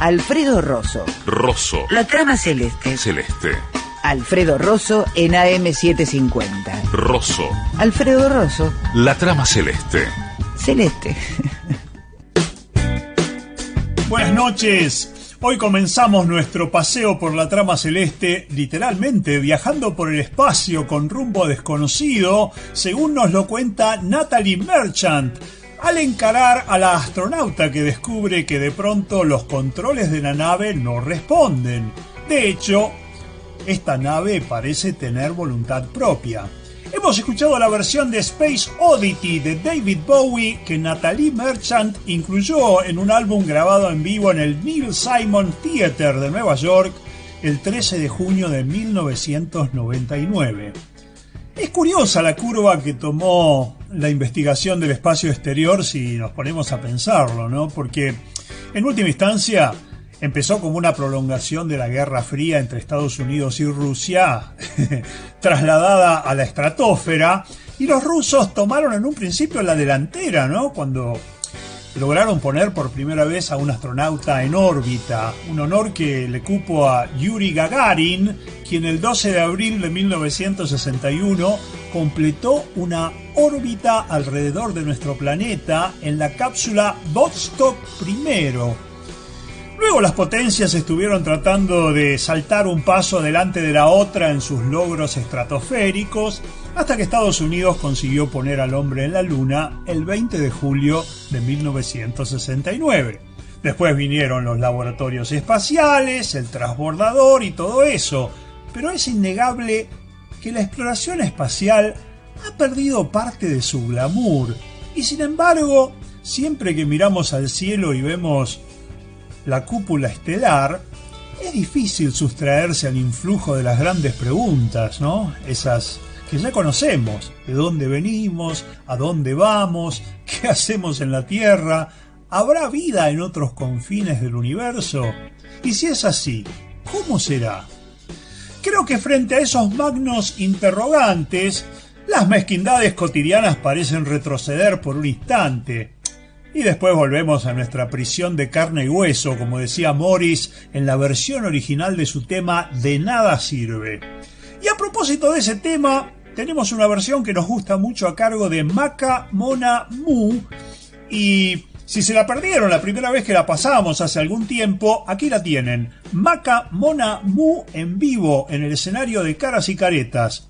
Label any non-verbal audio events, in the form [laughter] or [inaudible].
Alfredo Rosso. Rosso. La trama celeste. Celeste. Alfredo Rosso en AM750. Rosso. Alfredo Rosso. La trama celeste. Celeste. Buenas noches. Hoy comenzamos nuestro paseo por la trama celeste, literalmente viajando por el espacio con rumbo desconocido, según nos lo cuenta Natalie Merchant, al encarar a la astronauta que descubre que de pronto los controles de la nave no responden. De hecho, esta nave parece tener voluntad propia. Hemos escuchado la versión de Space Oddity de David Bowie que Natalie Merchant incluyó en un álbum grabado en vivo en el Neil Simon Theater de Nueva York el 13 de junio de 1999. Es curiosa la curva que tomó la investigación del espacio exterior si nos ponemos a pensarlo, ¿no? Porque en última instancia empezó como una prolongación de la Guerra Fría entre Estados Unidos y Rusia, [laughs] trasladada a la estratosfera, y los rusos tomaron en un principio la delantera, ¿no? Cuando lograron poner por primera vez a un astronauta en órbita, un honor que le cupo a Yuri Gagarin, quien el 12 de abril de 1961 completó una órbita alrededor de nuestro planeta en la cápsula Vostok I, Luego las potencias estuvieron tratando de saltar un paso delante de la otra en sus logros estratosféricos, hasta que Estados Unidos consiguió poner al hombre en la Luna el 20 de julio de 1969. Después vinieron los laboratorios espaciales, el transbordador y todo eso, pero es innegable que la exploración espacial ha perdido parte de su glamour, y sin embargo, siempre que miramos al cielo y vemos la cúpula estelar, es difícil sustraerse al influjo de las grandes preguntas, ¿no? Esas que ya conocemos, de dónde venimos, a dónde vamos, [laughs] qué hacemos en la Tierra, ¿habrá vida en otros confines del universo? Y si es así, ¿cómo será? Creo que frente a esos magnos interrogantes, las mezquindades cotidianas parecen retroceder por un instante, y después volvemos a nuestra prisión de carne y hueso, como decía Morris en la versión original de su tema De nada sirve. Y a propósito de ese tema, tenemos una versión que nos gusta mucho a cargo de Maca Mona Mu. Y si se la perdieron la primera vez que la pasamos hace algún tiempo, aquí la tienen. Maca Mona Mu en vivo en el escenario de Caras y Caretas.